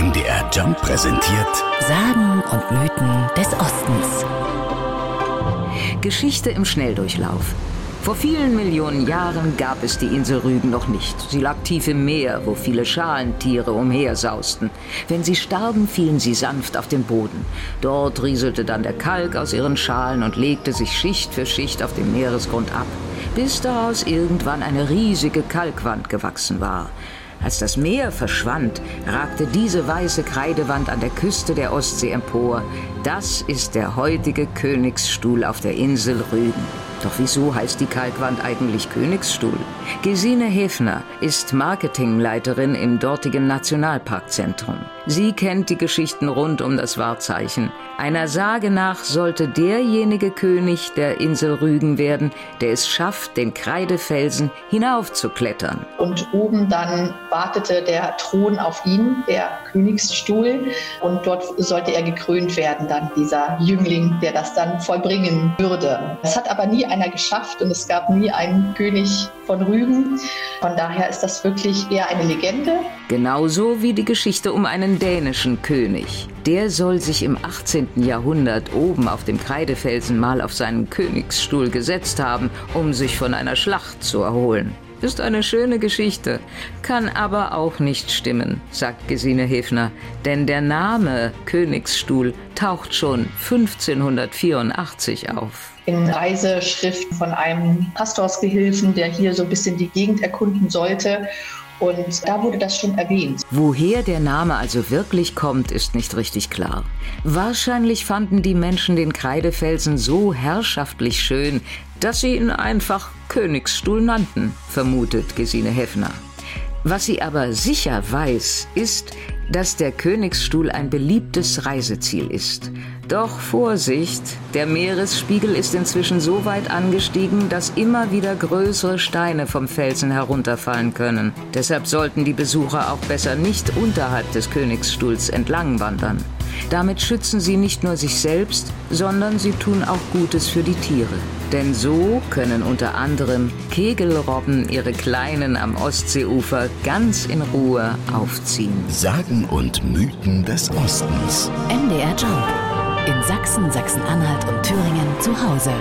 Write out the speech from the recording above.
MDR Jump präsentiert Sagen und Mythen des Ostens. Geschichte im Schnelldurchlauf. Vor vielen Millionen Jahren gab es die Insel Rügen noch nicht. Sie lag tief im Meer, wo viele Schalentiere umhersausten. Wenn sie starben, fielen sie sanft auf den Boden. Dort rieselte dann der Kalk aus ihren Schalen und legte sich Schicht für Schicht auf dem Meeresgrund ab, bis daraus irgendwann eine riesige Kalkwand gewachsen war. Als das Meer verschwand, ragte diese weiße Kreidewand an der Küste der Ostsee empor. Das ist der heutige Königsstuhl auf der Insel Rügen. Doch wieso heißt die Kalkwand eigentlich Königsstuhl? Gesine Hefner ist Marketingleiterin im dortigen Nationalparkzentrum. Sie kennt die Geschichten rund um das Wahrzeichen. Einer Sage nach sollte derjenige König der Insel Rügen werden, der es schafft, den Kreidefelsen hinaufzuklettern. Und oben dann wartete der Thron auf ihn, der Königsstuhl. Und dort sollte er gekrönt werden, dann dieser Jüngling, der das dann vollbringen würde. Es hat aber nie einer geschafft und es gab nie einen König von Rügen. Von daher ist das wirklich eher eine Legende. Genauso wie die Geschichte um einen dänischen König. Der soll sich im 18. Jahrhundert oben auf dem Kreidefelsen mal auf seinen Königsstuhl gesetzt haben, um sich von einer Schlacht zu erholen. Ist eine schöne Geschichte, kann aber auch nicht stimmen, sagt Gesine Hefner, denn der Name Königsstuhl taucht schon 1584 auf. In Reiseschriften von einem Pastorsgehilfen, der hier so ein bisschen die Gegend erkunden sollte und da wurde das schon erwähnt. Woher der Name also wirklich kommt, ist nicht richtig klar. Wahrscheinlich fanden die Menschen den Kreidefelsen so herrschaftlich schön, dass sie ihn einfach Königsstuhl nannten, vermutet Gesine Heffner. Was sie aber sicher weiß, ist, dass der Königsstuhl ein beliebtes Reiseziel ist. Doch Vorsicht, der Meeresspiegel ist inzwischen so weit angestiegen, dass immer wieder größere Steine vom Felsen herunterfallen können. Deshalb sollten die Besucher auch besser nicht unterhalb des Königsstuhls entlang wandern. Damit schützen sie nicht nur sich selbst, sondern sie tun auch Gutes für die Tiere. Denn so können unter anderem Kegelrobben ihre Kleinen am Ostseeufer ganz in Ruhe aufziehen. Sagen und Mythen des Ostens. MDR Jump. In Sachsen, Sachsen-Anhalt und Thüringen zu Hause.